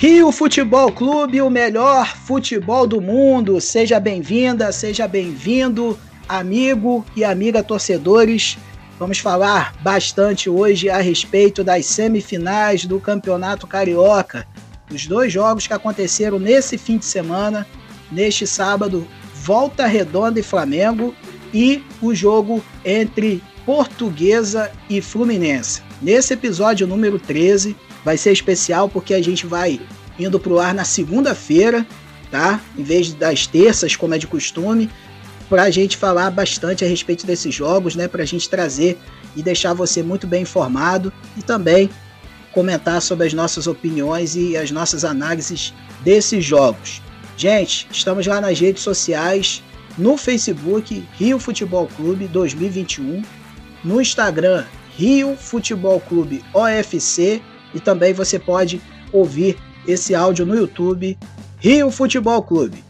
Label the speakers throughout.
Speaker 1: Rio Futebol Clube, o melhor futebol do mundo. Seja bem-vinda, seja bem-vindo, amigo e amiga torcedores. Vamos falar bastante hoje a respeito das semifinais do Campeonato Carioca. Os dois jogos que aconteceram nesse fim de semana, neste sábado, Volta Redonda e Flamengo e o jogo entre Portuguesa e Fluminense. Nesse episódio número 13, vai ser especial porque a gente vai indo pro ar na segunda-feira, tá? Em vez das terças, como é de costume, para a gente falar bastante a respeito desses jogos, né? Para a gente trazer e deixar você muito bem informado e também comentar sobre as nossas opiniões e as nossas análises desses jogos. Gente, estamos lá nas redes sociais, no Facebook Rio Futebol Clube 2021, no Instagram Rio Futebol Clube OFC e também você pode ouvir esse áudio no YouTube Rio Futebol Clube.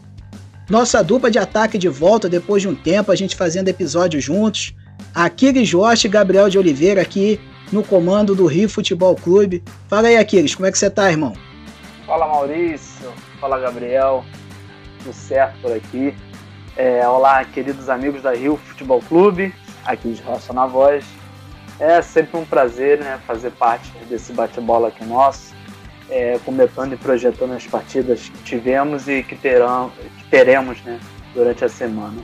Speaker 1: Nossa dupla de ataque de volta depois de um tempo, a gente fazendo episódios juntos. Aquiles Jorge e Gabriel de Oliveira aqui no comando do Rio Futebol Clube. Fala aí, Aquiles, como é que você tá, irmão?
Speaker 2: Fala, Maurício. Fala, Gabriel. Tudo certo por aqui. É, olá, queridos amigos da Rio Futebol Clube. Aquiles Rocha na voz. É sempre um prazer né, fazer parte desse bate-bola aqui nosso, é, comentando e projetando as partidas que tivemos e que, terão, que teremos né, durante a semana.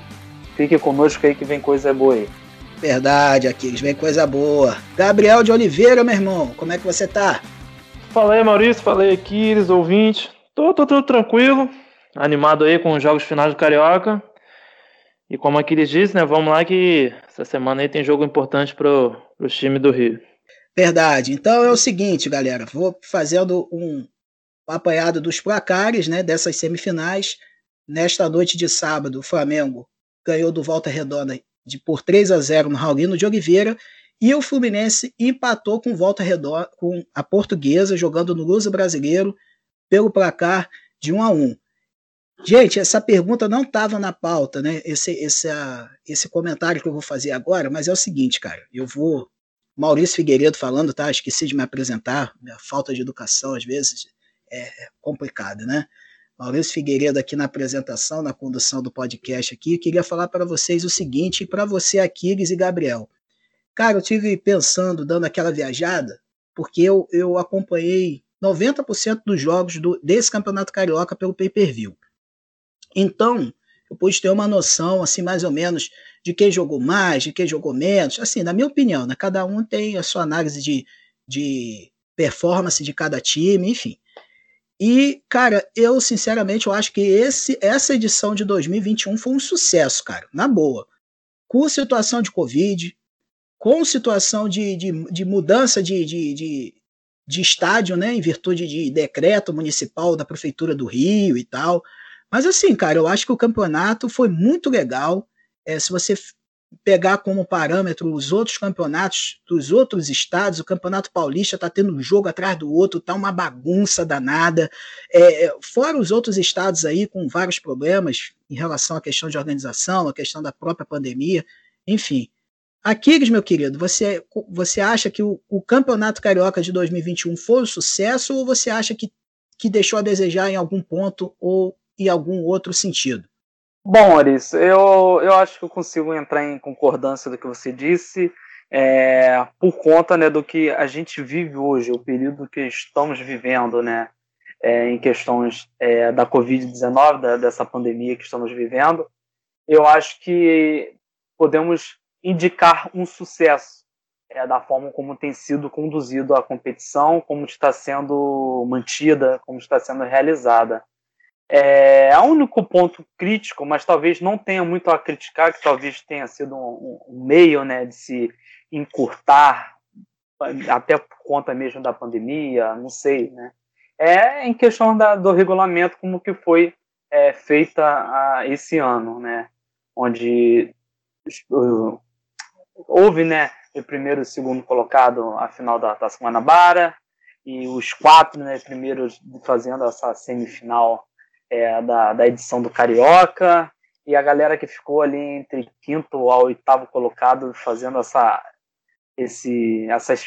Speaker 2: Fique conosco aí que vem coisa boa aí.
Speaker 1: Verdade, Aquiles, vem coisa boa. Gabriel de Oliveira, meu irmão, como é que você tá?
Speaker 3: Falei, Maurício, falei, Aquiles, ouvinte. Tô, tô tudo tranquilo, animado aí com os jogos finais do Carioca. E como Aquiles disse, né, vamos lá que essa semana aí tem jogo importante para o time do Rio.
Speaker 1: Verdade. Então é o seguinte, galera. Vou fazendo um apanhado dos placares né, dessas semifinais. Nesta noite de sábado, o Flamengo ganhou do Volta Redonda de, por 3 a 0 no Raulino de Oliveira. E o Fluminense empatou com Volta Redonda, com a Portuguesa, jogando no Luso Brasileiro, pelo placar de 1 a 1 Gente, essa pergunta não estava na pauta, né? Esse, esse, uh, esse comentário que eu vou fazer agora, mas é o seguinte, cara. Eu vou. Maurício Figueiredo falando, tá? Esqueci de me apresentar. Minha falta de educação, às vezes, é complicada, né? Maurício Figueiredo aqui na apresentação, na condução do podcast aqui. Queria falar para vocês o seguinte, para você, Aquiles e Gabriel. Cara, eu tive pensando, dando aquela viajada, porque eu, eu acompanhei 90% dos jogos do, desse Campeonato Carioca pelo pay-per-view. Então, eu pude ter uma noção, assim, mais ou menos, de quem jogou mais, de quem jogou menos. Assim, na minha opinião, né? cada um tem a sua análise de, de performance de cada time, enfim. E, cara, eu sinceramente eu acho que esse, essa edição de 2021 foi um sucesso, cara, na boa. Com situação de Covid, com situação de, de, de mudança de, de, de, de estádio, né, em virtude de decreto municipal da Prefeitura do Rio e tal. Mas assim, cara, eu acho que o campeonato foi muito legal. É, se você pegar como parâmetro os outros campeonatos dos outros estados, o Campeonato Paulista está tendo um jogo atrás do outro, tá uma bagunça danada. É, é, fora os outros estados aí com vários problemas em relação à questão de organização, a questão da própria pandemia, enfim. Aquiles, meu querido, você, você acha que o, o Campeonato Carioca de 2021 foi um sucesso ou você acha que, que deixou a desejar em algum ponto ou e algum outro sentido.
Speaker 2: Bom, Maurício, eu, eu acho que eu consigo entrar em concordância do que você disse, é, por conta né, do que a gente vive hoje, o período que estamos vivendo, né, é, em questões é, da Covid-19, dessa pandemia que estamos vivendo, eu acho que podemos indicar um sucesso é, da forma como tem sido conduzido a competição, como está sendo mantida, como está sendo realizada. É, o único ponto crítico, mas talvez não tenha muito a criticar, que talvez tenha sido um, um meio né, de se encurtar, até por conta mesmo da pandemia, não sei, né? É em questão da, do regulamento, como que foi é, feita a, esse ano, né? Onde uh, houve, né, o primeiro e o segundo colocado a final da Taça Guanabara, e os quatro né, primeiros fazendo essa semifinal é, da, da edição do Carioca e a galera que ficou ali entre quinto ao oitavo colocado fazendo essa, esse, essas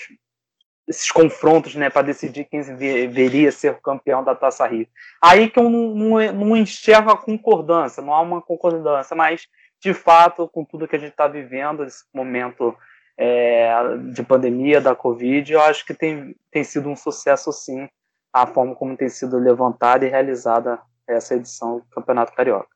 Speaker 2: esses confrontos, né, para decidir quem deveria ser o campeão da Taça Rio. Aí que eu não, não, não enxergo a concordância, não há uma concordância, mas de fato, com tudo que a gente está vivendo, esse momento é, de pandemia da Covid, eu acho que tem, tem sido um sucesso sim a forma como tem sido levantada e realizada essa edição do Campeonato Carioca.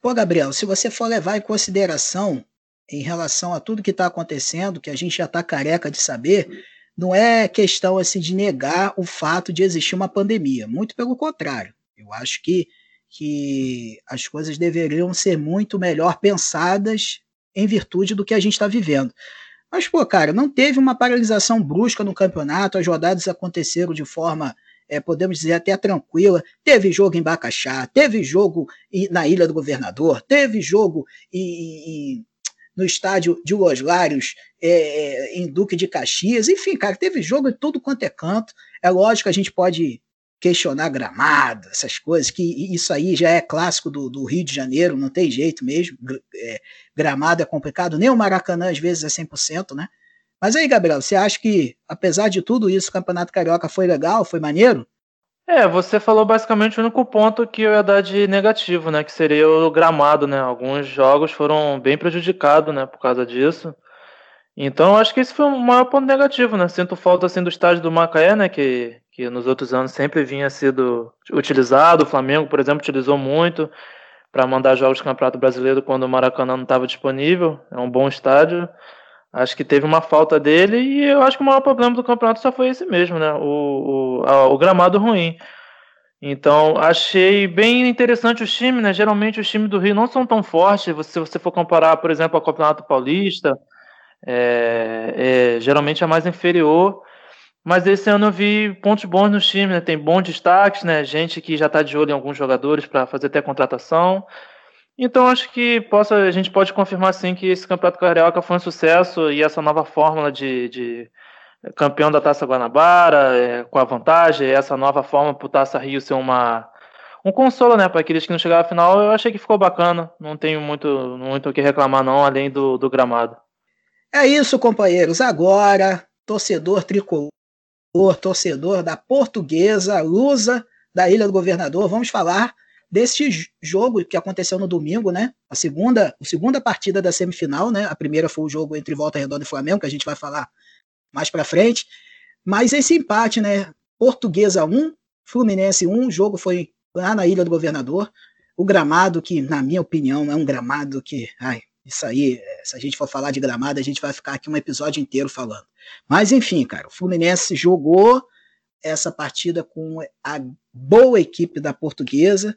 Speaker 1: Pô, Gabriel, se você for levar em consideração em relação a tudo que está acontecendo, que a gente já está careca de saber, não é questão assim de negar o fato de existir uma pandemia. Muito pelo contrário. Eu acho que, que as coisas deveriam ser muito melhor pensadas em virtude do que a gente está vivendo. Mas, pô, cara, não teve uma paralisação brusca no campeonato, as rodadas aconteceram de forma, é, podemos dizer, até tranquila. Teve jogo em Bacaxá, teve jogo na Ilha do Governador, teve jogo no estádio de Los é, é, em Duque de Caxias, enfim, cara, teve jogo em tudo quanto é canto. É lógico que a gente pode questionar gramado, essas coisas, que isso aí já é clássico do, do Rio de Janeiro, não tem jeito mesmo. É, gramado é complicado, nem o Maracanã às vezes é 100%, né? Mas aí, Gabriel, você acha que, apesar de tudo isso, o Campeonato Carioca foi legal, foi maneiro?
Speaker 3: É, você falou basicamente o único ponto que eu ia dar de negativo, né? Que seria o gramado, né? Alguns jogos foram bem prejudicados, né? Por causa disso. Então, acho que esse foi o maior ponto negativo, né? Sinto falta, assim, do estádio do Macaé, né? Que, que nos outros anos sempre vinha sido utilizado. O Flamengo, por exemplo, utilizou muito para mandar jogos do Campeonato Brasileiro quando o Maracanã não estava disponível. É um bom estádio. Acho que teve uma falta dele e eu acho que o maior problema do campeonato só foi esse mesmo, né? O, o, a, o gramado ruim. Então, achei bem interessante os times, né? Geralmente os times do Rio não são tão fortes. Se você for comparar, por exemplo, ao Campeonato Paulista, é, é, geralmente é mais inferior. Mas esse ano eu vi pontos bons nos times, né? Tem bons destaques, né? Gente que já está de olho em alguns jogadores para fazer até contratação. Então acho que possa, a gente pode confirmar sim que esse Campeonato Carioca foi um sucesso e essa nova fórmula de, de campeão da Taça Guanabara, é, com a vantagem, essa nova forma para o Taça Rio ser uma, um consolo né, para aqueles que não chegaram à final, eu achei que ficou bacana. Não tenho muito, muito o que reclamar, não, além do, do gramado.
Speaker 1: É isso, companheiros. Agora, torcedor tricolor, torcedor da portuguesa, Lusa, da Ilha do Governador, vamos falar desse jogo que aconteceu no domingo, né? A segunda, a segunda partida da semifinal, né? A primeira foi o jogo entre Volta Redonda e Flamengo, que a gente vai falar mais para frente. Mas esse empate, né? Portuguesa 1, Fluminense 1, o jogo foi lá na Ilha do Governador. O gramado, que, na minha opinião, é um gramado que. Ai, isso aí, se a gente for falar de gramado, a gente vai ficar aqui um episódio inteiro falando. Mas enfim, cara, o Fluminense jogou essa partida com a boa equipe da Portuguesa.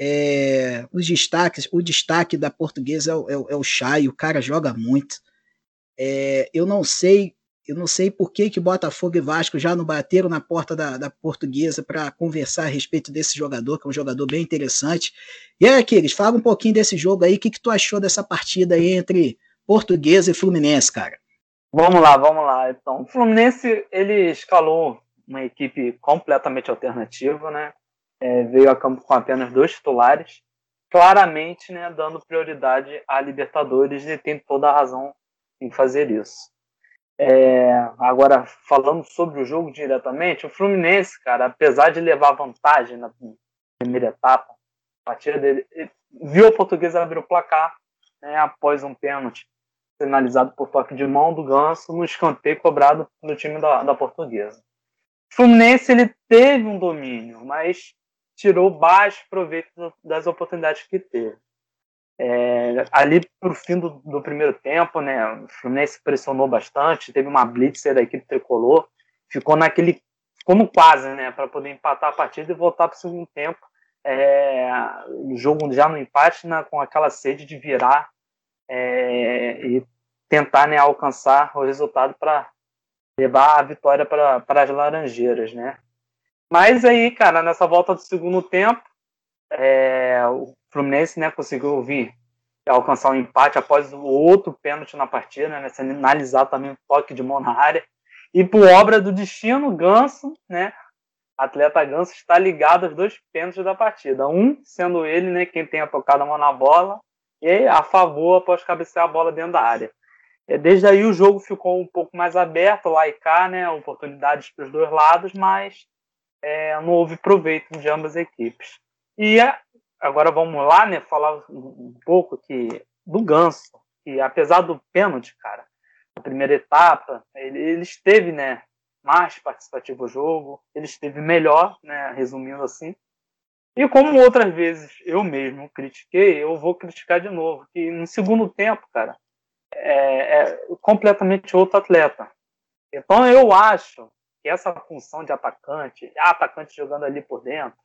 Speaker 1: É, os destaques, o destaque da portuguesa é o, é, é o Chay, o cara joga muito. É, eu não sei, eu não sei por que, que Botafogo e Vasco já não bateram na porta da, da portuguesa para conversar a respeito desse jogador, que é um jogador bem interessante. E aí, Aquiles, fala um pouquinho desse jogo aí, o que, que tu achou dessa partida aí entre portuguesa e Fluminense, cara?
Speaker 2: Vamos lá, vamos lá. Então, o Fluminense ele escalou uma equipe completamente alternativa, né? É, veio a campo com apenas dois titulares, claramente né, dando prioridade à Libertadores e tem toda a razão em fazer isso. É, agora, falando sobre o jogo diretamente, o Fluminense, cara, apesar de levar vantagem na primeira etapa, a partida dele, viu a portuguesa abrir o placar né, após um pênalti finalizado por toque de mão do Ganso no escanteio cobrado no time da, da portuguesa. O Fluminense ele teve um domínio, mas tirou baixo proveito das oportunidades que teve. É, ali o fim do, do, primeiro tempo, né, o Fluminense pressionou bastante, teve uma blitz da equipe tricolor, ficou naquele, no quase, né, para poder empatar a partida e voltar para o segundo tempo, é, o jogo já no empate, né, com aquela sede de virar é, e tentar né, alcançar o resultado para levar a vitória para as Laranjeiras, né? Mas aí, cara, nessa volta do segundo tempo, é, o Fluminense né, conseguiu vir alcançar um empate após o outro pênalti na partida, né, analisar também o toque de mão na área. E por obra do destino, Ganso, né, atleta Ganso está ligado aos dois pênaltis da partida. Um sendo ele, né, quem tenha tocado a mão na bola, e a favor após cabecear a bola dentro da área. É, desde aí o jogo ficou um pouco mais aberto, lá e cá, né? Oportunidades para os dois lados, mas é, não houve proveito de ambas as equipes. E agora vamos lá, né? Falar um pouco que do Ganso, que apesar do pênalti, cara, na primeira etapa, ele, ele esteve, né? Mais participativo o jogo, ele esteve melhor, né? Resumindo assim. E como outras vezes eu mesmo critiquei, eu vou criticar de novo. Que no segundo tempo, cara, é, é completamente outro atleta. Então eu acho que essa função de atacante, atacante jogando ali por dentro,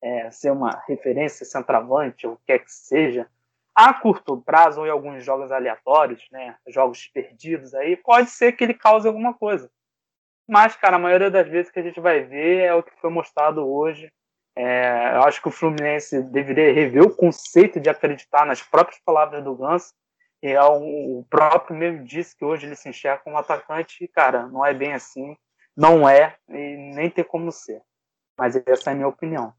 Speaker 2: é, ser uma referência centroavante, ou o que quer que seja, a curto prazo ou em alguns jogos aleatórios, né, jogos perdidos aí, pode ser que ele cause alguma coisa. Mas, cara, a maioria das vezes que a gente vai ver é o que foi mostrado hoje. É, eu acho que o Fluminense deveria rever o conceito de acreditar nas próprias palavras do Ganso e é o próprio mesmo disse que hoje ele se enxerga como atacante e, cara, não é bem assim, não é e nem tem como ser. Mas essa é a minha opinião.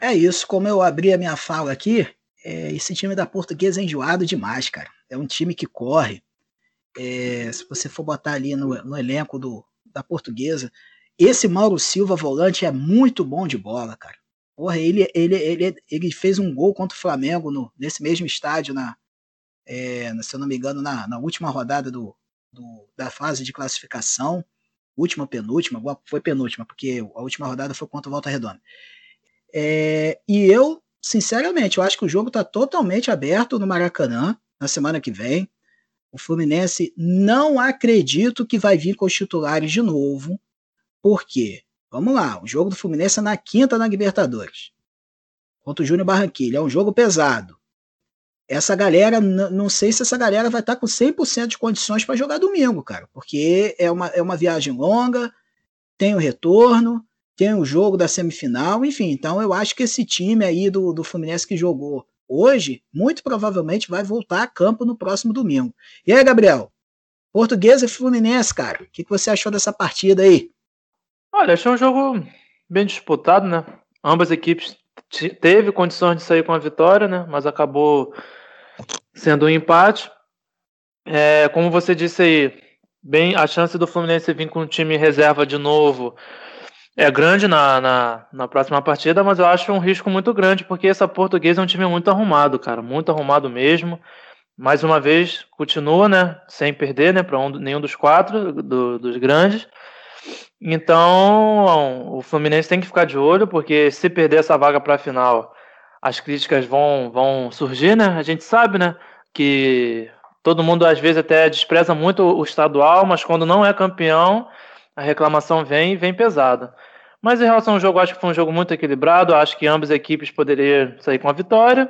Speaker 1: É isso, como eu abri a minha fala aqui, é, esse time da Portuguesa é enjoado demais, cara. É um time que corre. É, se você for botar ali no, no elenco do, da Portuguesa, esse Mauro Silva, volante, é muito bom de bola, cara. Porra, ele, ele, ele, ele fez um gol contra o Flamengo no, nesse mesmo estádio na, é, se eu não me engano, na, na última rodada do, do, da fase de classificação, última, penúltima, foi penúltima, porque a última rodada foi contra o Volta Redonda. É, e eu, sinceramente, eu acho que o jogo está totalmente aberto no Maracanã na semana que vem. O Fluminense não acredito que vai vir com os titulares de novo. Por quê? Vamos lá, o jogo do Fluminense é na quinta na Libertadores. Contra o Júnior Barranquilla. É um jogo pesado essa galera, não sei se essa galera vai estar tá com 100% de condições para jogar domingo, cara, porque é uma, é uma viagem longa, tem o retorno, tem o jogo da semifinal, enfim, então eu acho que esse time aí do, do Fluminense que jogou hoje, muito provavelmente vai voltar a campo no próximo domingo. E aí, Gabriel? Portuguesa e Fluminense, cara, o que, que você achou dessa partida aí?
Speaker 3: Olha, achei um jogo bem disputado, né? Ambas equipes teve condições de sair com a vitória, né? Mas acabou sendo um empate. É, como você disse aí, bem, a chance do Fluminense vir com o time reserva de novo é grande na, na, na, próxima partida, mas eu acho um risco muito grande, porque essa portuguesa é um time muito arrumado, cara, muito arrumado mesmo. Mais uma vez, continua, né, sem perder, né, para um, nenhum dos quatro do, dos grandes. Então, o Fluminense tem que ficar de olho, porque se perder essa vaga para a final, as críticas vão, vão surgir, né? A gente sabe, né? Que todo mundo às vezes até despreza muito o estadual, mas quando não é campeão, a reclamação vem vem pesada. Mas em relação ao jogo, acho que foi um jogo muito equilibrado. Acho que ambas as equipes poderiam sair com a vitória.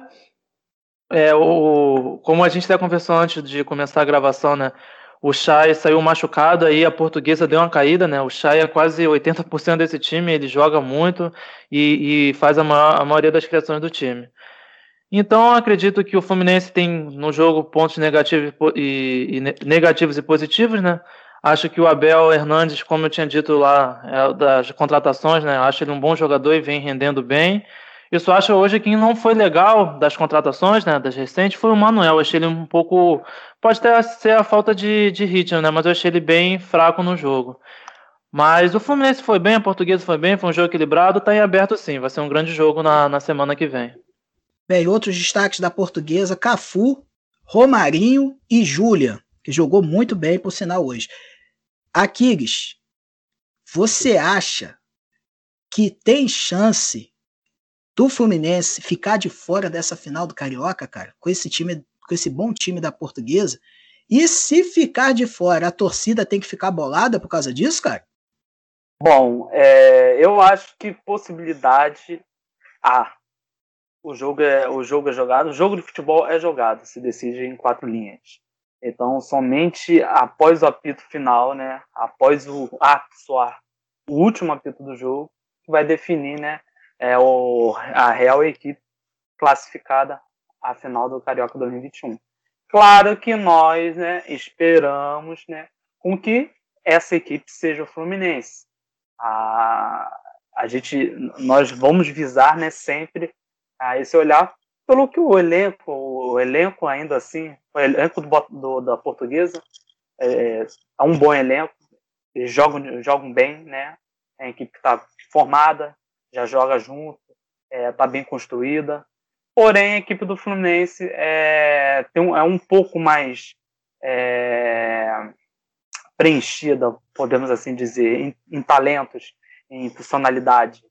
Speaker 3: É, o, como a gente até conversou antes de começar a gravação, né? O Chay saiu machucado, aí a portuguesa deu uma caída, né? O Chay é quase 80% desse time, ele joga muito e, e faz a, maior, a, maioria das criações do time. Então, acredito que o Fluminense tem no jogo pontos negativos e, e, negativos e positivos, né? Acho que o Abel Hernandes, como eu tinha dito lá, é das contratações, né? Acho ele um bom jogador e vem rendendo bem. Só acho hoje que não foi legal das contratações, né, das recentes, foi o Manuel. Eu achei ele um pouco. Pode até ser a falta de, de ritmo, né? Mas eu achei ele bem fraco no jogo. Mas o Fluminense foi bem, a Portuguesa foi bem, foi um jogo equilibrado, tá em aberto sim. Vai ser um grande jogo na, na semana que vem.
Speaker 1: Bem, outros destaques da Portuguesa: Cafu, Romarinho e Júlia, que jogou muito bem, por sinal, hoje. Aquiles, você acha que tem chance do Fluminense ficar de fora dessa final do Carioca, cara, com esse time, com esse bom time da Portuguesa. E se ficar de fora, a torcida tem que ficar bolada por causa disso, cara?
Speaker 2: Bom, é, eu acho que possibilidade Ah, O jogo, é, o jogo é jogado, o jogo de futebol é jogado, se decide em quatro linhas. Então, somente após o apito final, né, após o ato soar, o último apito do jogo, vai definir, né, é o, a real equipe classificada à final do Carioca 2021. Claro que nós né, esperamos né, com que essa equipe seja o Fluminense. A, a gente, nós vamos visar né, sempre a esse olhar pelo que o elenco, o elenco ainda assim, o elenco do, do da portuguesa é, é, um bom elenco, eles jogam, jogam bem, né? É a equipe que está formada, já joga junto, está é, tá bem construída. Porém, a equipe do Fluminense é, tem um, é um pouco mais é, preenchida, podemos assim dizer, em, em talentos, em funcionalidade.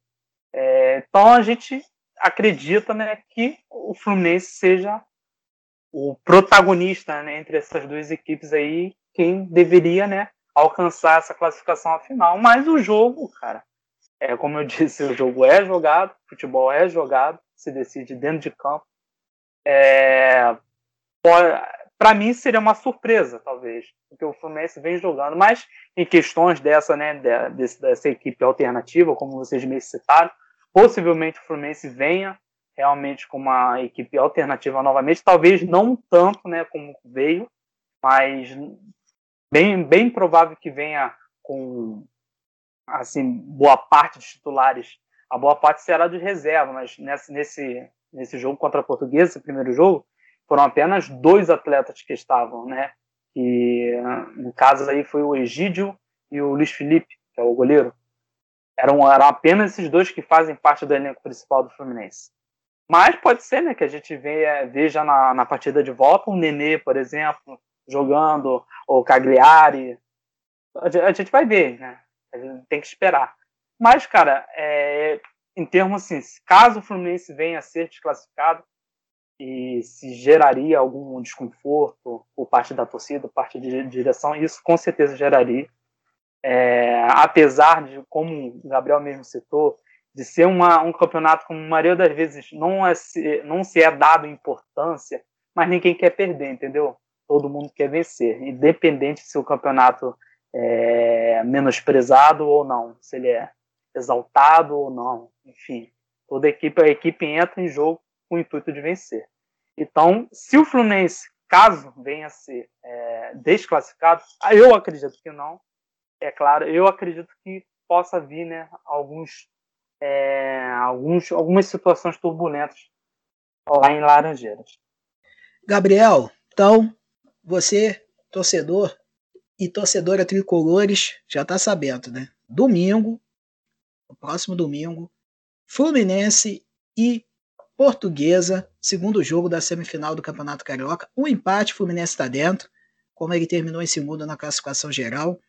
Speaker 2: É, então a gente acredita né, que o Fluminense seja o protagonista né, entre essas duas equipes aí, quem deveria né, alcançar essa classificação final. Mas o jogo, cara, é como eu disse, o jogo é jogado, futebol é jogado, se decide dentro de campo. É, para mim seria uma surpresa, talvez, porque o Fluminense vem jogando, mas em questões dessa, né, dessa, dessa equipe alternativa, como vocês me citaram, possivelmente o Fluminense venha realmente com uma equipe alternativa novamente, talvez não tanto, né, como veio, mas bem, bem provável que venha com assim boa parte dos titulares. A boa parte será de reserva, mas nesse, nesse, nesse jogo contra a Portuguesa, esse primeiro jogo, foram apenas dois atletas que estavam, né? E no caso aí foi o Egídio e o Luiz Felipe, que é o goleiro. Eram, eram apenas esses dois que fazem parte do elenco principal do Fluminense. Mas pode ser, né, que a gente veja, na, na partida de volta um Nenê, por exemplo, jogando, ou Cagliari. A gente vai ver, né? Tem que esperar. Mas, cara, é, em termos assim, caso o Fluminense venha a ser desclassificado, e se geraria algum desconforto por parte da torcida, por parte de direção, isso com certeza geraria. É, apesar de, como o Gabriel mesmo citou, de ser uma, um campeonato como a maioria das vezes não, é, não se é dado importância, mas ninguém quer perder, entendeu? Todo mundo quer vencer, independente se o campeonato é menosprezado ou não, se ele é exaltado ou não, enfim, toda equipe, a equipe entra em jogo com o intuito de vencer. Então, se o Fluminense, caso venha a ser é, desclassificado, eu acredito que não, é claro, eu acredito que possa vir né, alguns, é, alguns, algumas situações turbulentas lá em Laranjeiras.
Speaker 1: Gabriel, então, você, torcedor e torcedora tricolores, já está sabendo, né? Domingo, o próximo domingo, Fluminense e Portuguesa, segundo jogo da semifinal do Campeonato Carioca. Um empate, Fluminense está dentro, como ele terminou em segundo na classificação geral.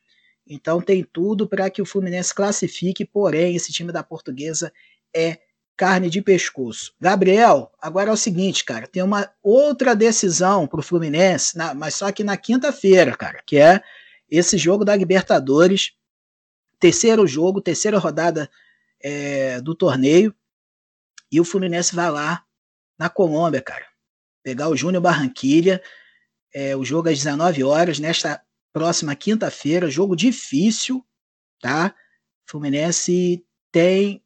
Speaker 1: Então tem tudo para que o Fluminense classifique, porém esse time da Portuguesa é carne de pescoço. Gabriel, agora é o seguinte, cara, tem uma outra decisão para o Fluminense, na, mas só que na quinta-feira, cara, que é esse jogo da Libertadores, terceiro jogo, terceira rodada é, do torneio. E o Fluminense vai lá na Colômbia, cara. Pegar o Júnior Barranquilha. É, o jogo às 19 horas, nesta próxima quinta-feira. Jogo difícil, tá? Fluminense tem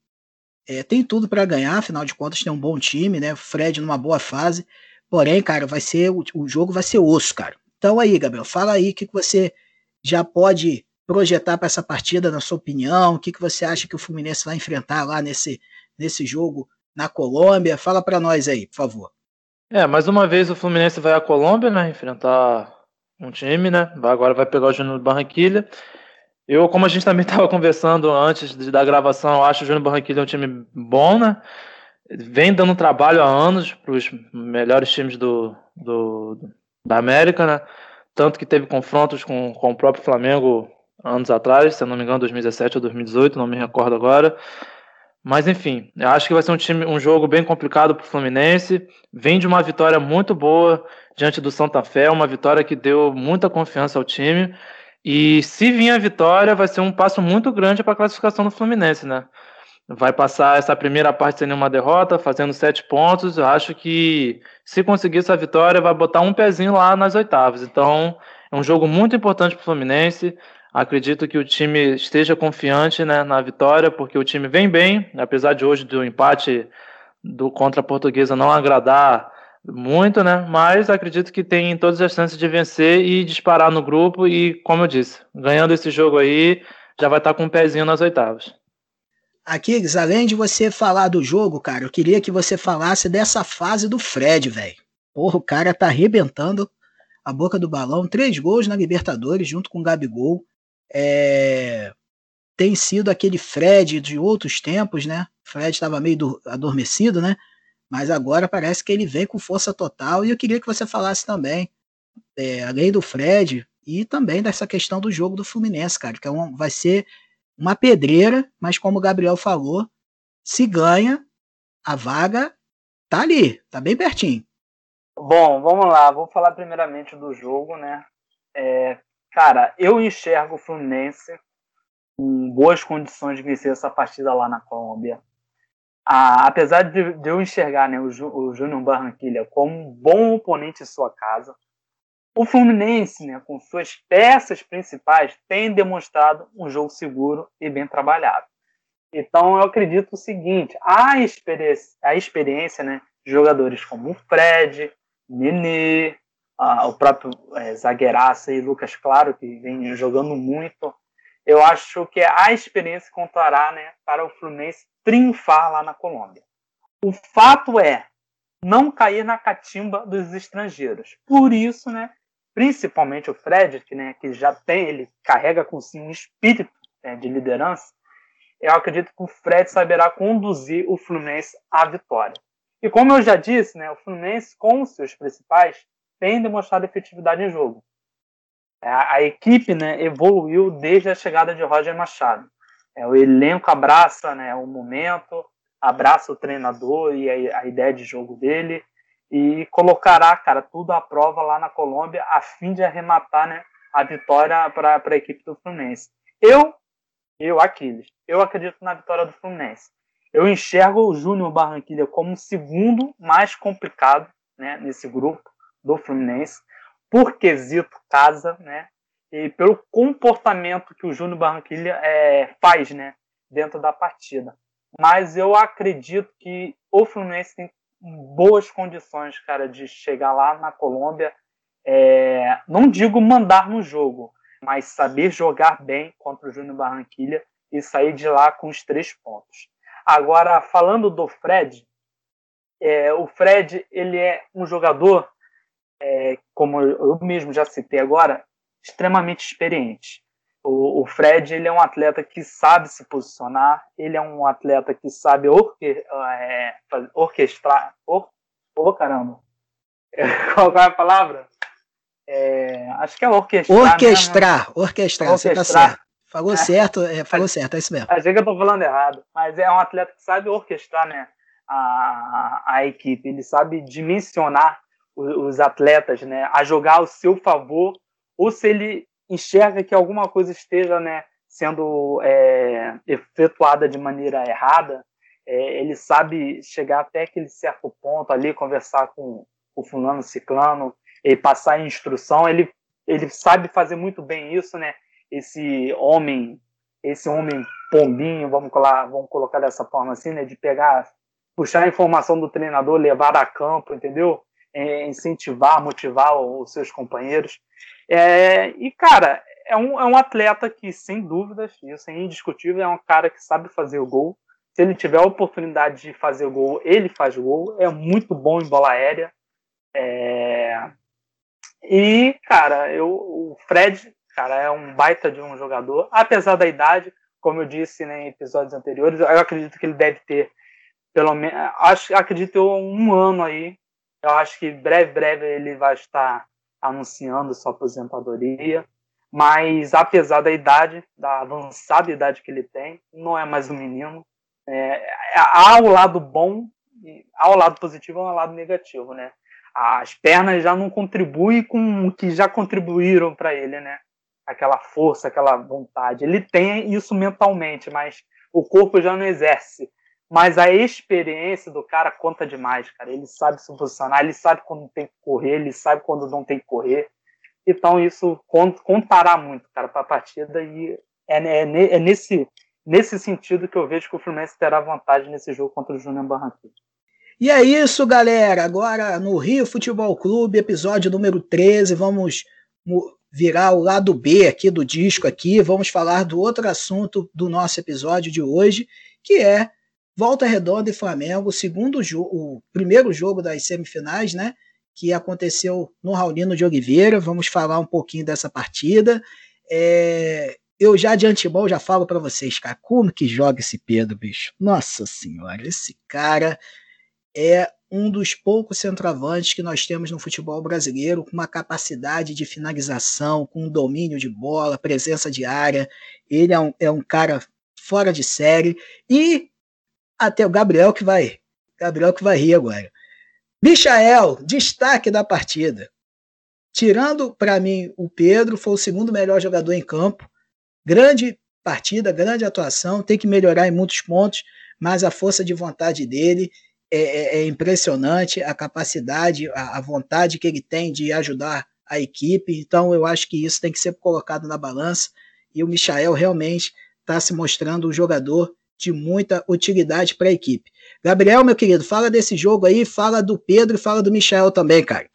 Speaker 1: é, tem tudo para ganhar, afinal de contas tem um bom time, né? Fred numa boa fase. Porém, cara, vai ser o, o jogo vai ser osso, cara. Então aí, Gabriel, fala aí o que, que você já pode projetar para essa partida, na sua opinião, o que, que você acha que o Fluminense vai enfrentar lá nesse, nesse jogo na Colômbia. Fala para nós aí, por favor.
Speaker 3: É, mais uma vez o Fluminense vai à Colômbia, né? Enfrentar um time, né? Agora vai pegar o Júnior Barranquilha. Eu, como a gente também estava conversando antes da gravação, eu acho o Júnior Barranquilha um time bom, né? Vem dando trabalho há anos para os melhores times do, do, da América, né? Tanto que teve confrontos com, com o próprio Flamengo anos atrás, se não me engano, 2017 ou 2018, não me recordo agora. Mas enfim, eu acho que vai ser um time, um jogo bem complicado para o Fluminense. Vem de uma vitória muito boa diante do Santa Fé, uma vitória que deu muita confiança ao time. E se vir a vitória, vai ser um passo muito grande para a classificação do Fluminense, né? Vai passar essa primeira parte sem nenhuma derrota, fazendo sete pontos. Eu acho que se conseguir essa vitória, vai botar um pezinho lá nas oitavas. Então, é um jogo muito importante para o Fluminense. Acredito que o time esteja confiante né, na vitória, porque o time vem bem, apesar de hoje do empate do contra a Portuguesa não agradar muito, né? Mas acredito que tem todas as chances de vencer e disparar no grupo e, como eu disse, ganhando esse jogo aí, já vai estar com um pezinho nas oitavas.
Speaker 1: Aqui, além de você falar do jogo, cara, eu queria que você falasse dessa fase do Fred, velho. Porra, o cara tá arrebentando a boca do balão. Três gols na Libertadores, junto com o Gabigol. É... Tem sido aquele Fred de outros tempos, né? Fred estava meio adormecido, né? Mas agora parece que ele vem com força total. E eu queria que você falasse também, é, além do Fred, e também dessa questão do jogo do Fluminense, cara, que é um, vai ser uma pedreira, mas como o Gabriel falou, se ganha, a vaga tá ali, tá bem pertinho.
Speaker 2: Bom, vamos lá, vou falar primeiramente do jogo, né? É, cara, eu enxergo o Fluminense em boas condições de vencer essa partida lá na Colômbia. Ah, apesar de, de, eu enxergar né, o, o Júnior Barranquilha como um bom oponente em sua casa, o Fluminense, né, com suas peças principais, tem demonstrado um jogo seguro e bem trabalhado. Então eu acredito o seguinte: a experiência, a experiência né, de jogadores como o Fred, Nenê, o próprio é, e Lucas Claro, que vem jogando muito, eu acho que a experiência contará né, para o Fluminense triunfar lá na Colômbia. O fato é não cair na catimba dos estrangeiros. Por isso, né, principalmente o Fred, que, né, que já tem, ele carrega consigo um espírito né, de liderança, eu acredito que o Fred saberá conduzir o Fluminense à vitória. E como eu já disse, né, o Fluminense, com seus principais, tem demonstrado efetividade em jogo. É, a, a equipe né, evoluiu desde a chegada de Roger Machado. É, o elenco abraça né, o momento, abraça o treinador e a, a ideia de jogo dele e colocará, cara, tudo à prova lá na Colômbia a fim de arrematar né, a vitória para a equipe do Fluminense. Eu, eu, Aquiles, eu acredito na vitória do Fluminense. Eu enxergo o Júnior Barranquilla como o segundo mais complicado né, nesse grupo do Fluminense, por quesito casa, né, e pelo comportamento que o Júnior Barranquilla é, faz né, dentro da partida. Mas eu acredito que o Fluminense tem boas condições, cara, de chegar lá na Colômbia. É, não digo mandar no jogo, mas saber jogar bem contra o Júnior Barranquilha e sair de lá com os três pontos. Agora, falando do Fred, é, o Fred ele é um jogador, é, como eu mesmo já citei agora, extremamente experiente. O, o, Fred ele é um atleta que sabe se posicionar, ele é um atleta que sabe orque, é, orquestrar. Or, oh, caramba! Qual é a palavra? É, acho que é orquestrar.
Speaker 1: Orquestrar, né? orquestrar, orquestrar, você tá certo. Falou é. certo, é, falou certo, é isso mesmo.
Speaker 2: Achei que eu tô falando errado, mas é um atleta que sabe orquestrar né, a, a equipe, ele sabe dimensionar os, os atletas né, a jogar ao seu favor, ou se ele enxerga que alguma coisa esteja né, sendo é, efetuada de maneira errada, é, ele sabe chegar até aquele certo ponto ali, conversar com o fulano ciclano e passar a instrução. Ele, ele sabe fazer muito bem isso, né? Esse homem, esse homem pombinho, vamos colocar, vamos colocar dessa forma assim, né? De pegar, puxar a informação do treinador, levar a campo, entendeu? É, incentivar, motivar os seus companheiros. É, e, cara, é um, é um atleta que, sem dúvidas, isso é indiscutível, é um cara que sabe fazer o gol. Se ele tiver a oportunidade de fazer o gol, ele faz o gol. É muito bom em bola aérea. É... E, cara, eu, o Fred, cara, é um baita de um jogador. Apesar da idade, como eu disse né, em episódios anteriores, eu acredito que ele deve ter, pelo menos, acho, acredito eu, um ano aí. Eu acho que breve, breve ele vai estar anunciando sua aposentadoria. Mas apesar da idade, da avançada idade que ele tem, não é mais um menino. É, há o lado bom, há o lado positivo e há o lado negativo, né? As pernas já não contribuem com o que já contribuíram para ele, né? Aquela força, aquela vontade. Ele tem isso mentalmente, mas o corpo já não exerce. Mas a experiência do cara conta demais, cara. Ele sabe se posicionar, ele sabe quando tem que correr, ele sabe quando não tem que correr. Então isso contará muito, cara, para a partida e é, é, é, nesse, nesse sentido que eu vejo que o Fluminense terá vantagem nesse jogo contra o Júnior Barranquilla.
Speaker 1: E é isso, galera. Agora no Rio Futebol Clube, episódio número 13, vamos virar o lado B aqui do disco aqui, vamos falar do outro assunto do nosso episódio de hoje, que é Volta Redonda e Flamengo, o segundo jogo, o primeiro jogo das semifinais, né? que aconteceu no Raulino de Oliveira. Vamos falar um pouquinho dessa partida. É, eu já de antemão já falo para vocês, cara, como que joga esse Pedro, bicho? Nossa senhora, esse cara é um dos poucos centroavantes que nós temos no futebol brasileiro, com uma capacidade de finalização, com um domínio de bola, presença de área. Ele é um, é um cara fora de série. E até o Gabriel que vai. Gabriel que vai rir agora. Michael, destaque da partida. Tirando para mim o Pedro, foi o segundo melhor jogador em campo. Grande partida, grande atuação, tem que melhorar em muitos pontos, mas a força de vontade dele é, é, é impressionante, a capacidade, a, a, vontade que ele tem de ajudar a equipe. Então eu acho que isso tem que ser colocado na balança. E o Michael realmente está se mostrando um jogador de muita utilidade para a equipe. Gabriel, meu querido, fala desse jogo aí, fala do Pedro e fala do Michael também, cara.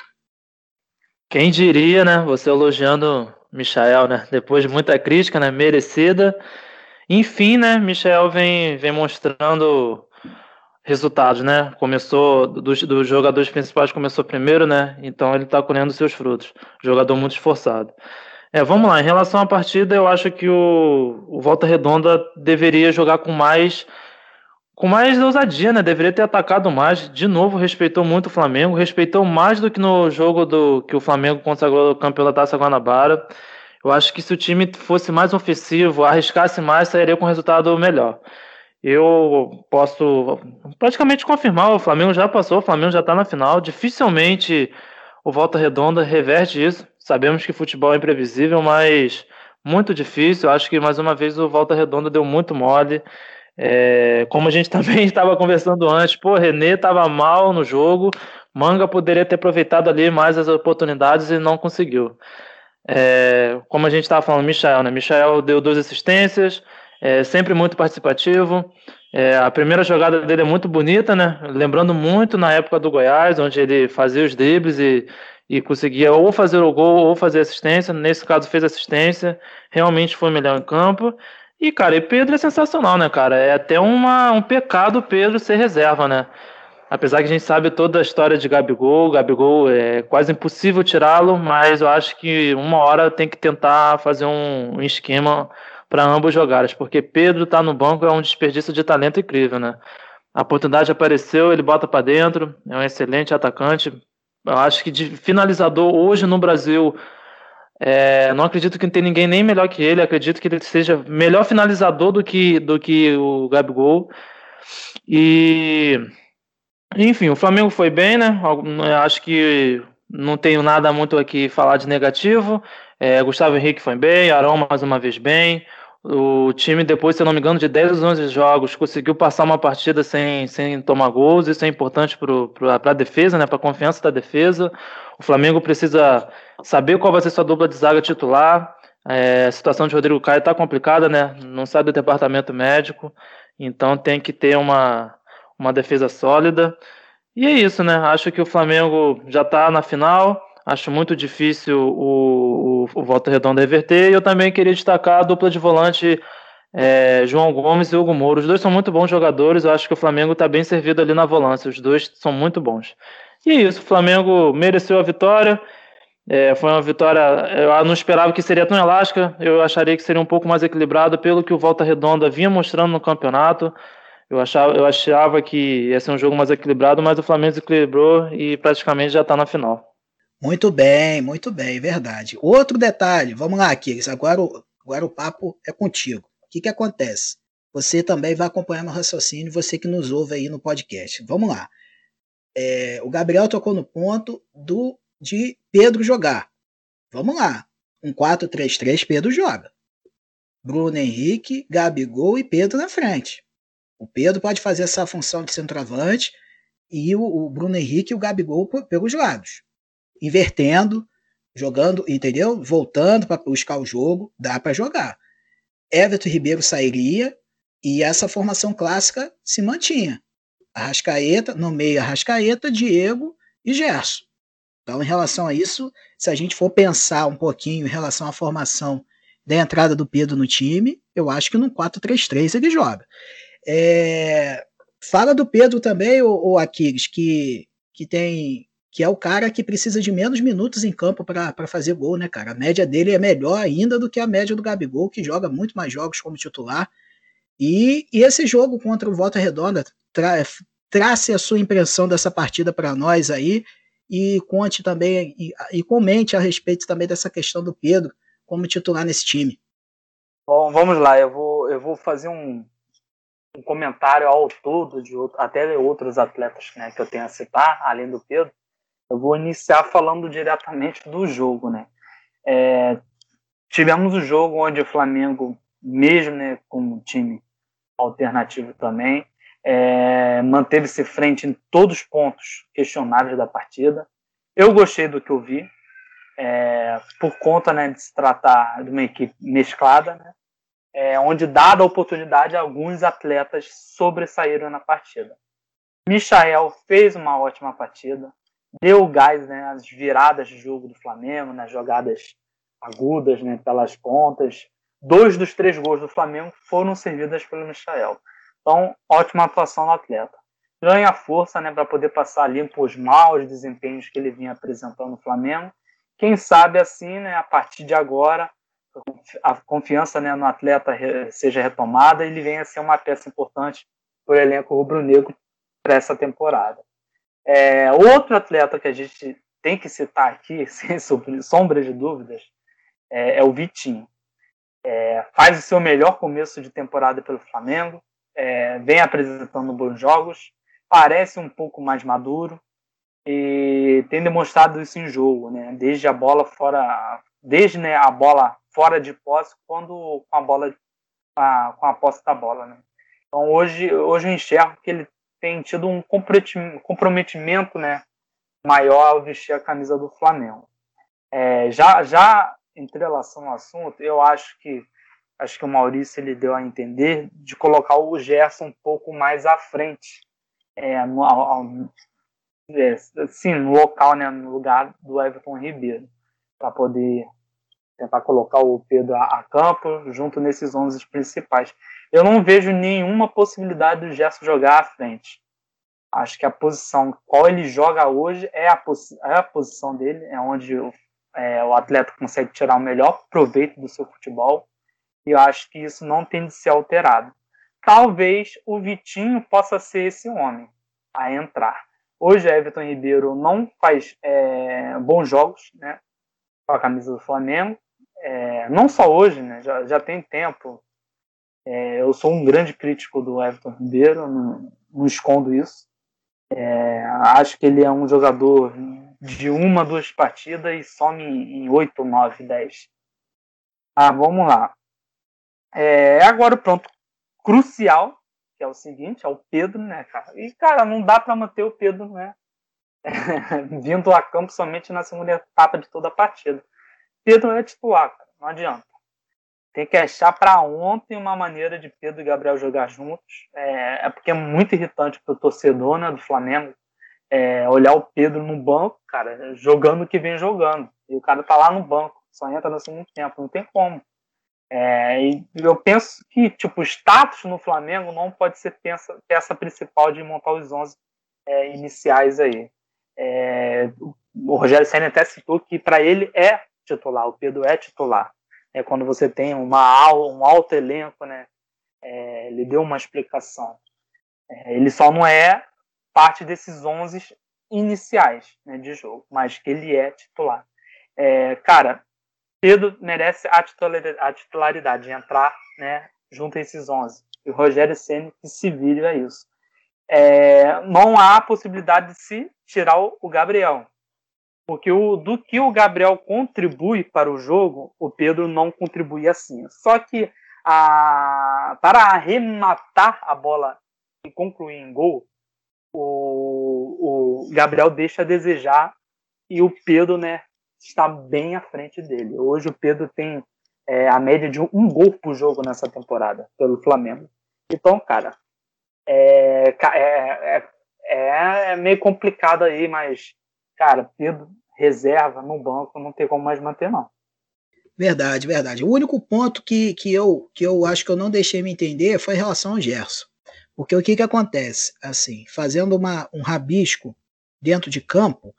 Speaker 3: Quem diria, né? Você elogiando Michael, né? Depois de muita crítica, né? Merecida. Enfim, né? Michael vem, vem mostrando resultados, né? Começou dos, dos jogadores principais começou primeiro, né? Então ele está colhendo seus frutos. Jogador muito esforçado. É, vamos lá. Em relação à partida, eu acho que o, o Volta Redonda deveria jogar com mais com mais ousadia, né? Deveria ter atacado mais. De novo, respeitou muito o Flamengo, respeitou mais do que no jogo do que o Flamengo consagrou o campeão da Taça Guanabara. Eu acho que se o time fosse mais ofensivo, arriscasse mais, sairia com um resultado melhor. Eu posso praticamente confirmar, o Flamengo já passou, o Flamengo já está na final. Dificilmente o Volta Redonda reverte isso. Sabemos que futebol é imprevisível, mas muito difícil. Acho que mais uma vez o Volta Redonda deu muito mole. É, como a gente também estava conversando antes, pô, René estava mal no jogo, Manga poderia ter aproveitado ali mais as oportunidades e não conseguiu. É, como a gente estava falando, Michael, né? Michael deu duas assistências, é, sempre muito participativo. É, a primeira jogada dele é muito bonita, né? Lembrando muito na época do Goiás, onde ele fazia os dribles e, e conseguia ou fazer o gol ou fazer assistência. Nesse caso, fez assistência, realmente foi melhor em campo. E, cara, e Pedro é sensacional, né, cara? É até uma, um pecado Pedro ser reserva, né? Apesar que a gente sabe toda a história de Gabigol, Gabigol é quase impossível tirá-lo, mas eu acho que uma hora tem que tentar fazer um, um esquema para ambos jogares, porque Pedro tá no banco é um desperdício de talento incrível, né? A oportunidade apareceu, ele bota para dentro, é um excelente atacante. Eu acho que de finalizador hoje no Brasil é, não acredito que tem ninguém nem melhor que ele. Acredito que ele seja melhor finalizador do que, do que o Gabigol. E enfim, o Flamengo foi bem, né? Acho que não tenho nada muito aqui falar de negativo. É, Gustavo Henrique foi bem, Arão mais uma vez bem. O time, depois, se eu não me engano, de 10 ou 11 jogos, conseguiu passar uma partida sem, sem tomar gols. Isso é importante para a defesa, né? para a confiança da defesa. O Flamengo precisa saber qual vai ser sua dupla de zaga titular. É, a situação de Rodrigo Caio está complicada, né? Não sabe do departamento médico, então tem que ter uma, uma defesa sólida. E é isso, né? Acho que o Flamengo já está na final. Acho muito difícil o, o, o Volta Redonda reverter. E eu também queria destacar a dupla de volante é, João Gomes e Hugo Moura. Os dois são muito bons jogadores. Eu acho que o Flamengo está bem servido ali na volância. Os dois são muito bons. E é isso, o Flamengo mereceu a vitória. É, foi uma vitória. Eu não esperava que seria tão elástica. Eu acharia que seria um pouco mais equilibrado pelo que o Volta Redonda vinha mostrando no campeonato. Eu achava, eu achava que ia ser um jogo mais equilibrado, mas o Flamengo desequilibrou e praticamente já está na final.
Speaker 1: Muito bem, muito bem, verdade. Outro detalhe, vamos lá, Kiris, agora, agora o papo é contigo. O que, que acontece? Você também vai acompanhar meu raciocínio, você que nos ouve aí no podcast. Vamos lá. É, o Gabriel tocou no ponto do de Pedro jogar. Vamos lá. Um 4-3-3, Pedro joga. Bruno Henrique, Gabigol e Pedro na frente. O Pedro pode fazer essa função de centroavante e o, o Bruno Henrique e o Gabigol pelos lados. Invertendo, jogando, entendeu? Voltando para buscar o jogo, dá para jogar. Everton Ribeiro sairia e essa formação clássica se mantinha. Arrascaeta, no meio Arrascaeta, Diego e Gerson. Então, em relação a isso, se a gente for pensar um pouquinho em relação à formação da entrada do Pedro no time, eu acho que no 4-3-3 ele joga. É, fala do Pedro também, o, o Aquiles, que, que tem que é o cara que precisa de menos minutos em campo para fazer gol, né, cara? A média dele é melhor ainda do que a média do Gabigol, que joga muito mais jogos como titular. E, e esse jogo contra o Volta Redonda tra, trace a sua impressão dessa partida para nós aí e conte também e, e, comente a respeito também dessa questão do Pedro como titular nesse time.
Speaker 2: Bom, vamos lá, eu vou, eu vou fazer um, um comentário ao todo de outro, até outros atletas né, que eu tenho a citar, além do Pedro. Eu vou iniciar falando diretamente do jogo, né? É, tivemos o um jogo onde o Flamengo, mesmo né, com um time alternativo também, é, manteve-se frente em todos os pontos questionáveis da partida. Eu gostei do que eu vi, é, por conta né, de se tratar de uma equipe mesclada, né, é, onde, dada a oportunidade, alguns atletas sobressaíram na partida. Michael fez uma ótima partida, deu gás né, as viradas de jogo do Flamengo, nas jogadas agudas né, pelas pontas. Dois dos três gols do Flamengo foram servidos pelo Michael. Então, ótima atuação do atleta. Ganha força né, para poder passar limpo os maus desempenhos que ele vinha apresentando no Flamengo. Quem sabe assim, né, a partir de agora, a confiança né, no atleta seja retomada e ele venha a ser uma peça importante para o elenco rubro-negro para essa temporada. É, outro atleta que a gente tem que citar aqui, sem sombra de dúvidas, é, é o Vitinho. É, faz o seu melhor começo de temporada pelo Flamengo, é, vem apresentando bons jogos, parece um pouco mais maduro e tem demonstrado isso em jogo, né? Desde a bola fora, desde né, a bola fora de posse, quando com a bola a, com a posse da bola, né? Então hoje, hoje eu enxergo que ele tem tido um comprometimento né, maior ao vestir a camisa do Flamengo. É, já, já em relação ao assunto, eu acho que acho que o Maurício ele deu a entender de colocar o Gerson um pouco mais à frente, é, no, ao, é, assim, no local, né, no lugar do Everton Ribeiro, para poder tentar colocar o Pedro a, a, campo junto nesses 11 principais. Eu não vejo nenhuma possibilidade do Gerson jogar à frente. Acho que a posição qual ele joga hoje é a, é a posição dele, é onde o, é, o atleta consegue tirar o melhor proveito do seu futebol. E eu acho que isso não tem de ser alterado. Talvez o Vitinho possa ser esse homem a entrar. Hoje, Everton Ribeiro não faz é, bons jogos né, com a camisa do Flamengo. É, não só hoje, né, já, já tem tempo. É, eu sou um grande crítico do Everton Ribeiro, não, não escondo isso. É, acho que ele é um jogador de uma, duas partidas e some em oito, nove, dez. Ah, vamos lá. É, agora o ponto crucial, que é o seguinte, é o Pedro, né, cara? E, cara, não dá para manter o Pedro, né? vindo a campo somente na segunda etapa de toda a partida. Pedro é titular, cara, não adianta. Tem que achar para ontem uma maneira de Pedro e Gabriel jogar juntos. É, é porque é muito irritante para o torcedor né, do Flamengo é, olhar o Pedro no banco, cara, jogando o que vem jogando. E o cara tá lá no banco, só entra no segundo tempo, não tem como. É, e eu penso que tipo, o status no Flamengo não pode ser peça, peça principal de montar os 11 é, iniciais aí. É, o Rogério Senna até citou que para ele é titular, o Pedro é titular. É quando você tem uma, um alto elenco, né? É, ele deu uma explicação. É, ele só não é parte desses 11 iniciais né, de jogo, mas que ele é titular. É, cara, Pedro merece a titularidade, a titularidade de entrar né, junto a esses 11. E o Rogério Senna que se vire a isso. É, não há possibilidade de se tirar o Gabriel. Porque o, do que o Gabriel contribui para o jogo, o Pedro não contribui assim. Só que a, para arrematar a bola e concluir em gol, o, o Gabriel deixa a desejar e o Pedro né, está bem à frente dele. Hoje o Pedro tem é, a média de um gol por jogo nessa temporada pelo Flamengo. Então, cara, é, é, é, é meio complicado aí, mas, cara, Pedro reserva no banco não tem como mais manter, não.
Speaker 1: Verdade, verdade. O único ponto que, que, eu, que eu acho que eu não deixei me entender foi em relação ao Gerson. Porque o que, que acontece? Assim, fazendo uma, um rabisco dentro de campo,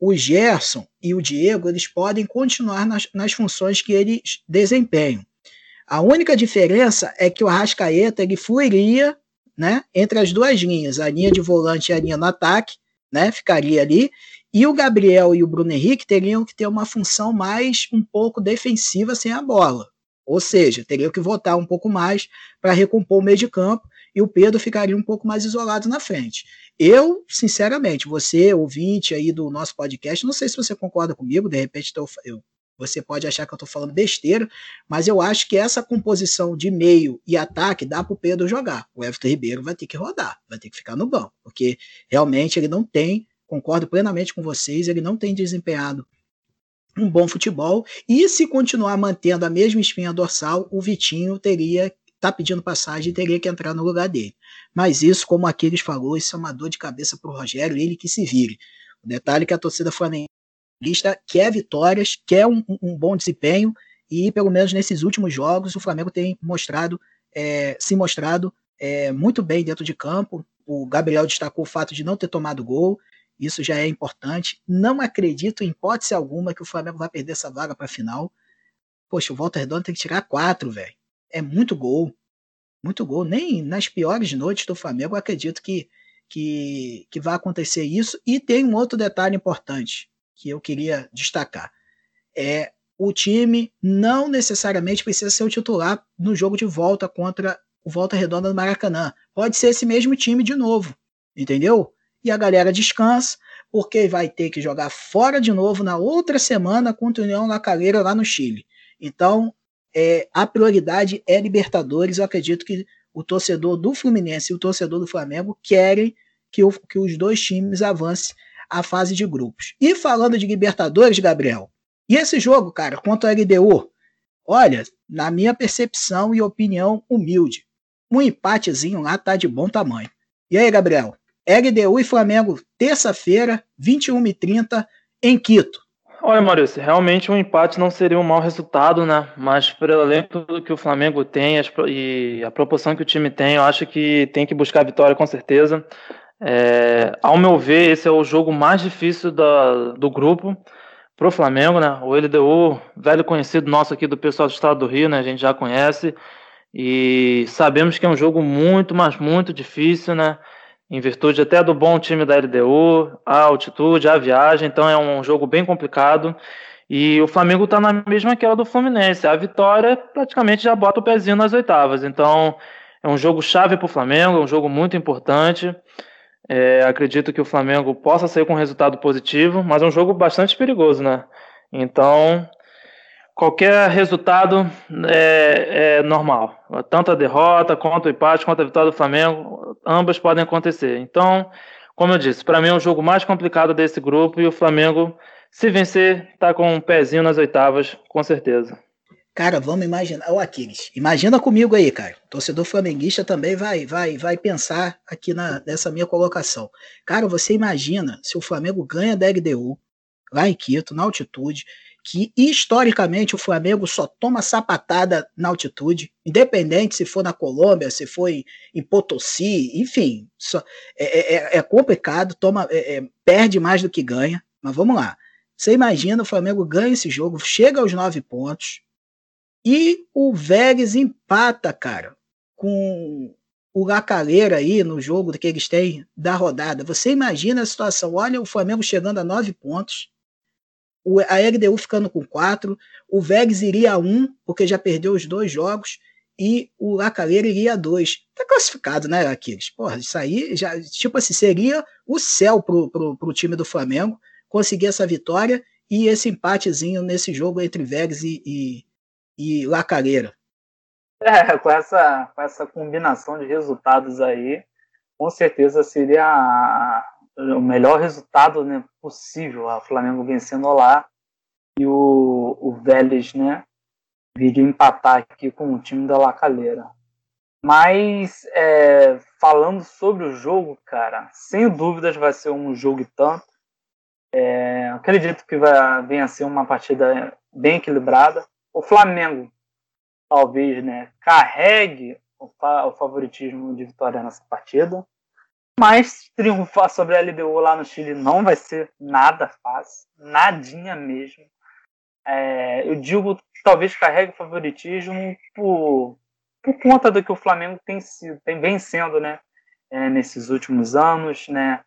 Speaker 1: o Gerson e o Diego eles podem continuar nas, nas funções que eles desempenham. A única diferença é que o Arrascaeta ele fluiria né, entre as duas linhas, a linha de volante e a linha no ataque, né, ficaria ali, e o Gabriel e o Bruno Henrique teriam que ter uma função mais um pouco defensiva sem a bola. Ou seja, teriam que voltar um pouco mais para recompor o meio de campo e o Pedro ficaria um pouco mais isolado na frente. Eu, sinceramente, você, ouvinte aí do nosso podcast, não sei se você concorda comigo, de repente tô, eu, você pode achar que eu estou falando besteira, mas eu acho que essa composição de meio e ataque dá para o Pedro jogar. O Everton Ribeiro vai ter que rodar, vai ter que ficar no banco, porque realmente ele não tem, concordo plenamente com vocês, ele não tem desempenhado um bom futebol. E se continuar mantendo a mesma espinha dorsal, o Vitinho teria tá pedindo passagem e teria que entrar no lugar dele. Mas isso, como Aquiles falou, isso é uma dor de cabeça para o Rogério, ele que se vire. O detalhe é que a torcida flamenguista quer vitórias, quer um, um, bom desempenho, e pelo menos nesses últimos jogos o Flamengo tem mostrado, é, se mostrado é, muito bem dentro de campo. O Gabriel destacou o fato de não ter tomado gol, isso já é importante. Não acredito, em hipótese alguma, que o Flamengo vai perder essa vaga para a final. Poxa, o Walter Redondo tem que tirar quatro, velho é muito gol. Muito gol. Nem nas piores noites do Flamengo eu acredito que, que, que vai acontecer isso. E tem um outro detalhe importante que eu queria destacar. É o time não necessariamente precisa ser o titular no jogo de volta contra o Volta Redonda do Maracanã. Pode ser esse mesmo time de novo, entendeu? E a galera descansa, porque vai ter que jogar fora de novo na outra semana contra o União La lá no Chile. Então, é, a prioridade é Libertadores. Eu acredito que o torcedor do Fluminense e o torcedor do Flamengo querem que, o, que os dois times avancem à fase de grupos. E falando de Libertadores, Gabriel, e esse jogo, cara, contra a LDU? Olha, na minha percepção e opinião humilde, um empatezinho lá tá de bom tamanho. E aí, Gabriel? LDU e Flamengo, terça-feira, 21h30, em Quito.
Speaker 3: Olha, Maurício, realmente um empate não seria um mau resultado, né? Mas pelo elenco que o Flamengo tem e a proporção que o time tem, eu acho que tem que buscar a vitória com certeza. É, ao meu ver, esse é o jogo mais difícil da, do grupo para o Flamengo, né? O LDU, velho conhecido nosso aqui do pessoal do estado do Rio, né? A gente já conhece e sabemos que é um jogo muito, mas muito difícil, né? Em virtude até do bom time da LDU, a altitude, a viagem, então é um jogo bem complicado. E o Flamengo está na mesma que do Fluminense. A vitória praticamente já bota o pezinho nas oitavas. Então é um jogo chave para o Flamengo, é um jogo muito importante. É, acredito que o Flamengo possa sair com um resultado positivo, mas é um jogo bastante perigoso, né? Então qualquer resultado é, é, normal. Tanto a derrota, quanto o empate, quanto a vitória do Flamengo, ambas podem acontecer. Então, como eu disse, para mim é o jogo mais complicado desse grupo e o Flamengo, se vencer, está com um pezinho nas oitavas, com certeza.
Speaker 1: Cara, vamos imaginar. O Aquiles, imagina comigo aí, cara. Torcedor flamenguista também vai, vai, vai pensar aqui na, nessa minha colocação. Cara, você imagina se o Flamengo ganha da LDU lá em Quito, na altitude, que historicamente o Flamengo só toma sapatada na altitude, independente se for na Colômbia, se for em, Potosí, enfim, só, é, é, é, é complicado, toma, é, é, perde mais do que ganha, mas vamos lá. Você imagina o Flamengo ganha esse jogo, chega aos nove pontos e o Vélez empata, cara, com o Lacaleira aí no jogo que eles têm da rodada. Você imagina a situação, olha o Flamengo chegando a nove pontos, a LDU ficando com 4, o Vegas iria a 1, porque já perdeu os dois jogos, e o Lacaleira iria a 2. Tá classificado, né, Aquiles? Porra, isso aí já, tipo assim, seria o céu pro, pro, pro time do Flamengo conseguir essa vitória e esse empatezinho nesse jogo entre Vegas e, e, e Lacaleira.
Speaker 2: É, com essa, com essa combinação de resultados aí, com certeza seria o melhor resultado né, possível, o Flamengo vencendo lá e o, o Vélez, né, viria empatar aqui com o time da Lacaleira. Mas é, falando sobre o jogo, cara, sem dúvidas vai ser um jogo e tanto. É, acredito que vai venha a ser uma partida bem equilibrada. O Flamengo talvez né, carregue o, o favoritismo de vitória nessa partida Mas triunfar sobre a LDU lá no Chile não vai ser nada fácil, nadinha mesmo. É, eu digo, talvez carregue favoritismo por, por conta do que o Flamengo tem sido, tem vencendo, né? É, nesses últimos anos, né?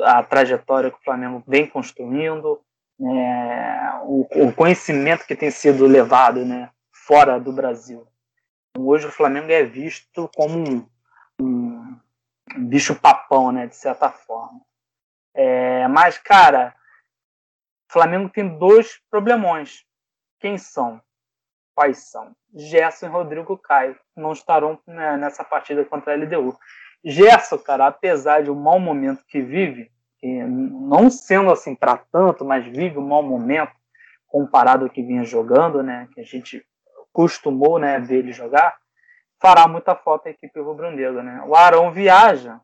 Speaker 2: A trajetória que o Flamengo vem construindo, é, o, o, conhecimento que tem sido levado, né? Fora do Brasil. Hoje o Flamengo é visto como um, um bicho papão, né? De certa forma. É, mas, cara, o Flamengo tem dois problemões. Quem são? Quais são? Gerson e Rodrigo Caio não estarão né, nessa partida contra a LDU. Gerson, cara, apesar de um mau momento que vive, que não sendo assim para tanto, mas vive um mau momento comparado ao que vinha jogando, né? Que a gente costumou né, ver ele jogar fará muita falta a equipe rubro-negra, né? O Arão viaja,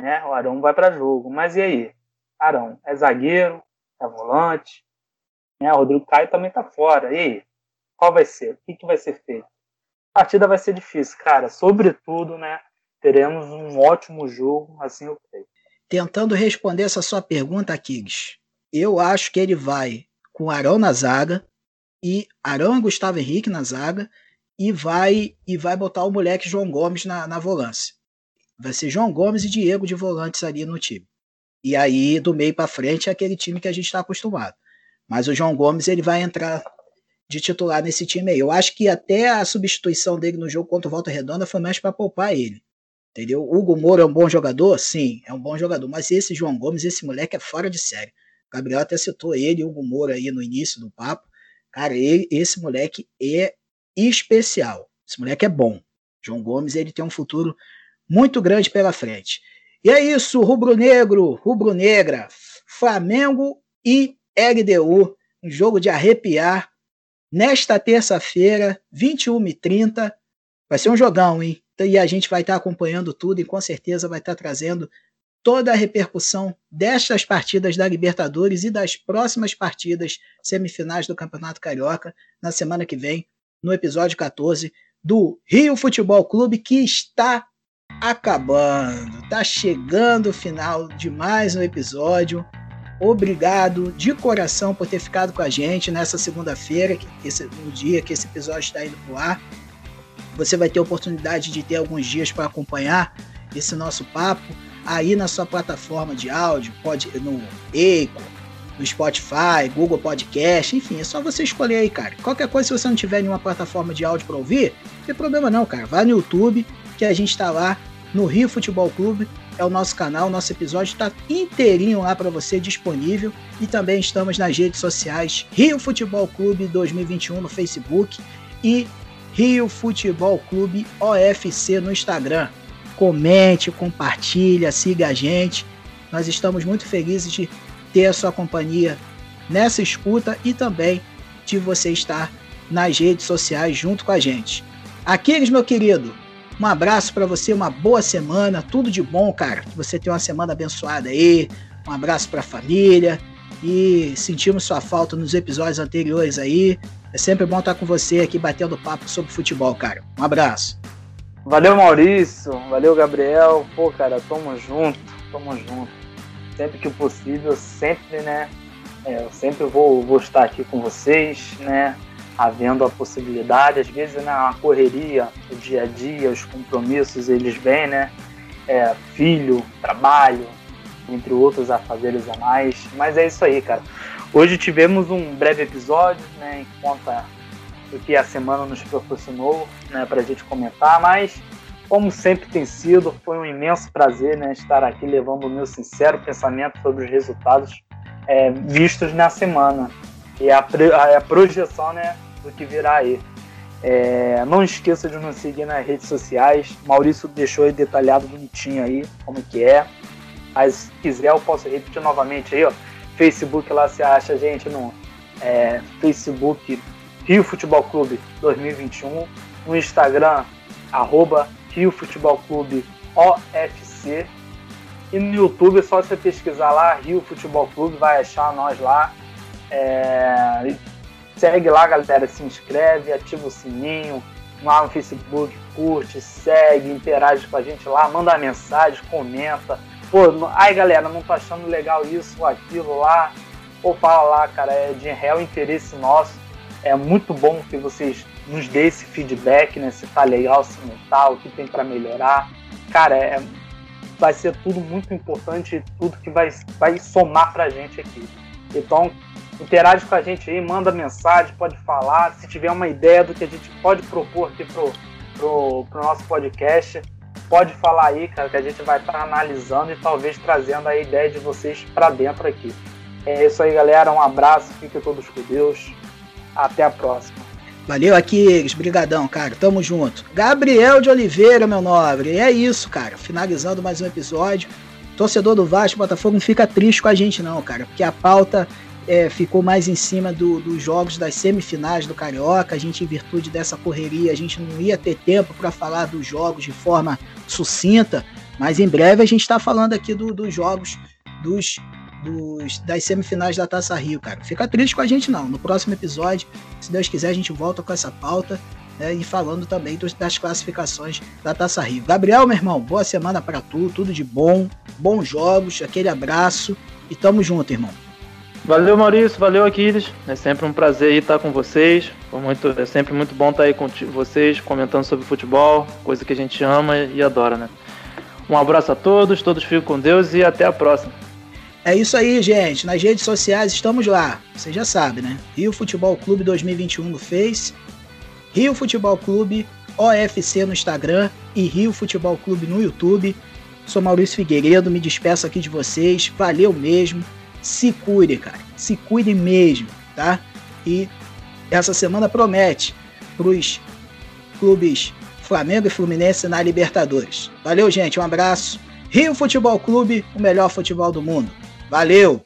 Speaker 2: né? O Arão vai para jogo, mas e aí? Arão é zagueiro, é volante, né? O Rodrigo Caio também tá fora. E aí? Qual vai ser? O que, que vai ser feito? A partida vai ser difícil, cara. Sobretudo, né? Teremos um ótimo jogo, assim eu creio.
Speaker 1: Tentando responder essa sua pergunta, Kiggs, eu acho que ele vai com Arão na zaga e Arão e Gustavo Henrique na zaga e vai e vai botar o moleque João Gomes na, na volância. Vai ser João Gomes e Diego de volantes ali no time. E aí, do meio para frente, é aquele time que a gente está acostumado. Mas o João Gomes ele vai entrar de titular nesse time aí. Eu acho que até a substituição dele no jogo contra o Volta Redonda foi mais para poupar ele. Entendeu? Hugo Moura é um bom jogador? Sim, é um bom jogador. Mas esse João Gomes, esse moleque é fora de série. O Gabriel até citou ele, Hugo Moura aí no início do papo. Cara, ele, esse moleque é especial. Esse moleque é bom. João Gomes ele tem um futuro muito grande pela frente. E é isso, rubro-negro, rubro-negra, Flamengo e LDU, um jogo de arrepiar. Nesta terça-feira, 21h30, vai ser um jogão, hein? E a gente vai estar acompanhando tudo e com certeza vai estar trazendo toda a repercussão destas partidas da Libertadores e das próximas partidas semifinais do Campeonato Carioca na semana que vem no episódio 14 do Rio Futebol Clube, que está acabando. Está chegando o final de mais um episódio. Obrigado de coração por ter ficado com a gente nessa segunda-feira, no dia que esse episódio está indo para o ar. Você vai ter oportunidade de ter alguns dias para acompanhar esse nosso papo aí na sua plataforma de áudio, pode no Eco, no Spotify, Google Podcast, enfim, é só você escolher aí, cara. Qualquer coisa, se você não tiver nenhuma plataforma de áudio para ouvir, não tem problema não, cara. Vai no YouTube, que a gente tá lá no Rio Futebol Clube, é o nosso canal, nosso episódio está inteirinho lá para você disponível e também estamos nas redes sociais Rio Futebol Clube 2021 no Facebook e Rio Futebol Clube OFC no Instagram. Comente, compartilha, siga a gente. Nós estamos muito felizes de ter a sua companhia nessa escuta e também de você estar nas redes sociais junto com a gente. Aquiles, meu querido, um abraço para você, uma boa semana, tudo de bom, cara. Que você tenha uma semana abençoada aí. Um abraço para a família e sentimos sua falta nos episódios anteriores aí. É sempre bom estar com você aqui batendo papo sobre futebol, cara. Um abraço.
Speaker 2: Valeu, Maurício. Valeu, Gabriel. Pô, cara, tamo junto. Tamo junto sempre que possível, sempre, né? É, eu sempre vou, vou estar aqui com vocês, né? Havendo a possibilidade, às vezes, né, a correria, o dia a dia, os compromissos, eles vêm, né? É, filho, trabalho, entre outros afazeres a mais. Mas é isso aí, cara. Hoje tivemos um breve episódio, né? Em conta do que a semana nos proporcionou, né? Para a gente comentar, mas como sempre tem sido, foi um imenso prazer né, estar aqui levando o meu sincero pensamento sobre os resultados é, vistos na semana e a, a, projeção né, do que virá aí. É, não esqueça de nos seguir nas redes sociais. Maurício deixou aí detalhado bonitinho aí como que é. Mas se quiser eu posso repetir novamente aí, ó. Facebook lá você acha gente no é, Facebook Rio Futebol Clube 2021. No Instagram, arroba Rio Futebol Clube OFC. E no YouTube é só você pesquisar lá, Rio Futebol Clube, vai achar nós lá. É... Segue lá, galera, se inscreve, ativa o sininho, lá no Facebook, curte, segue, interage com a gente lá, manda mensagem, comenta, pô, ai galera, não tô achando legal isso ou aquilo lá, ou fala lá, cara, é de real interesse nosso. É muito bom que vocês nos dê esse feedback, né? Se tá legal, se não tá, o que tem para melhorar. Cara, é, vai ser tudo muito importante, tudo que vai, vai somar pra gente aqui. Então, interage com a gente aí, manda mensagem, pode falar. Se tiver uma ideia do que a gente pode propor aqui pro, pro, pro nosso podcast, pode falar aí, cara, que a gente vai estar tá analisando e talvez trazendo a ideia de vocês para dentro aqui. É isso aí, galera. Um abraço, fiquem todos com Deus. Até a próxima.
Speaker 1: Valeu, Aquiles. Brigadão, cara. Tamo junto. Gabriel de Oliveira, meu nobre. E é isso, cara. Finalizando mais um episódio. Torcedor do Vasco, Botafogo, não fica triste com a gente, não, cara. Porque a pauta é, ficou mais em cima do, dos jogos das semifinais do Carioca. A gente, em virtude dessa correria, a gente não ia ter tempo para falar dos jogos de forma sucinta. Mas em breve a gente está falando aqui do, dos jogos dos dos, das semifinais da Taça Rio, cara. Fica triste com a gente, não. No próximo episódio, se Deus quiser, a gente volta com essa pauta né, e falando também dos, das classificações da Taça Rio. Gabriel, meu irmão, boa semana para tu, tudo de bom, bons jogos, aquele abraço e tamo junto, irmão.
Speaker 3: Valeu, Maurício, valeu, Aquiles. É sempre um prazer estar com vocês. Muito, é sempre muito bom estar aí com vocês, comentando sobre futebol, coisa que a gente ama e adora, né? Um abraço a todos, todos fiquem com Deus e até a próxima.
Speaker 1: É isso aí, gente. Nas redes sociais estamos lá. Você já sabe, né? Rio Futebol Clube 2021 no Face, Rio Futebol Clube OFC no Instagram e Rio Futebol Clube no YouTube. Sou Maurício Figueiredo, me despeço aqui de vocês. Valeu mesmo. Se cuide, cara. Se cuide mesmo, tá? E essa semana promete pros clubes Flamengo e Fluminense na Libertadores. Valeu, gente. Um abraço. Rio Futebol Clube, o melhor futebol do mundo. Valeu!